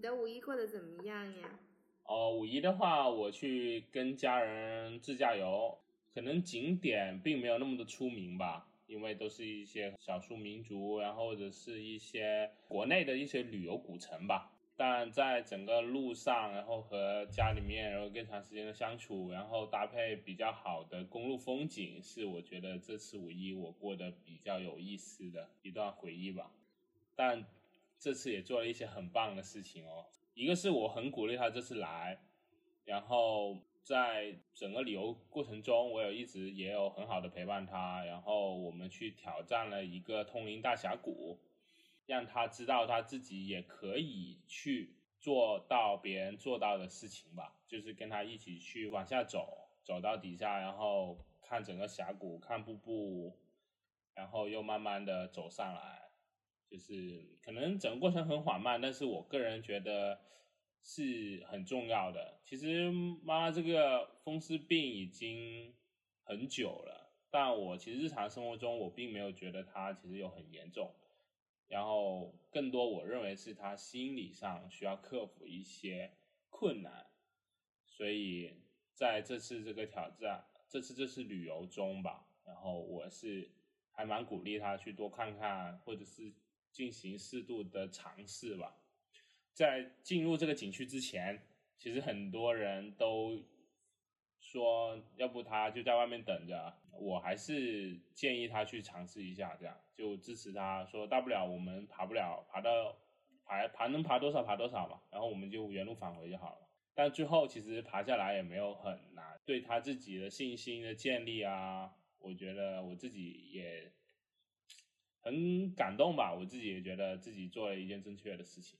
你的五一过得怎么样呀？哦，五一的话，我去跟家人自驾游，可能景点并没有那么的出名吧，因为都是一些少数民族，然后或者是一些国内的一些旅游古城吧。但在整个路上，然后和家里面，然后更长时间的相处，然后搭配比较好的公路风景，是我觉得这次五一我过得比较有意思的一段回忆吧。但这次也做了一些很棒的事情哦，一个是我很鼓励他这次来，然后在整个旅游过程中，我有一直也有很好的陪伴他，然后我们去挑战了一个通灵大峡谷。让他知道他自己也可以去做到别人做到的事情吧，就是跟他一起去往下走，走到底下，然后看整个峡谷，看瀑布，然后又慢慢的走上来，就是可能整个过程很缓慢，但是我个人觉得是很重要的。其实妈妈这个风湿病已经很久了，但我其实日常生活中我并没有觉得它其实有很严重。然后更多，我认为是她心理上需要克服一些困难，所以在这次这个挑战，这次这次旅游中吧，然后我是还蛮鼓励他去多看看，或者是进行适度的尝试吧。在进入这个景区之前，其实很多人都。说要不他就在外面等着，我还是建议他去尝试一下，这样就支持他说大不了我们爬不了，爬到爬爬能爬多少爬多少嘛，然后我们就原路返回就好了。但最后其实爬下来也没有很难，对他自己的信心的建立啊，我觉得我自己也很感动吧，我自己也觉得自己做了一件正确的事情。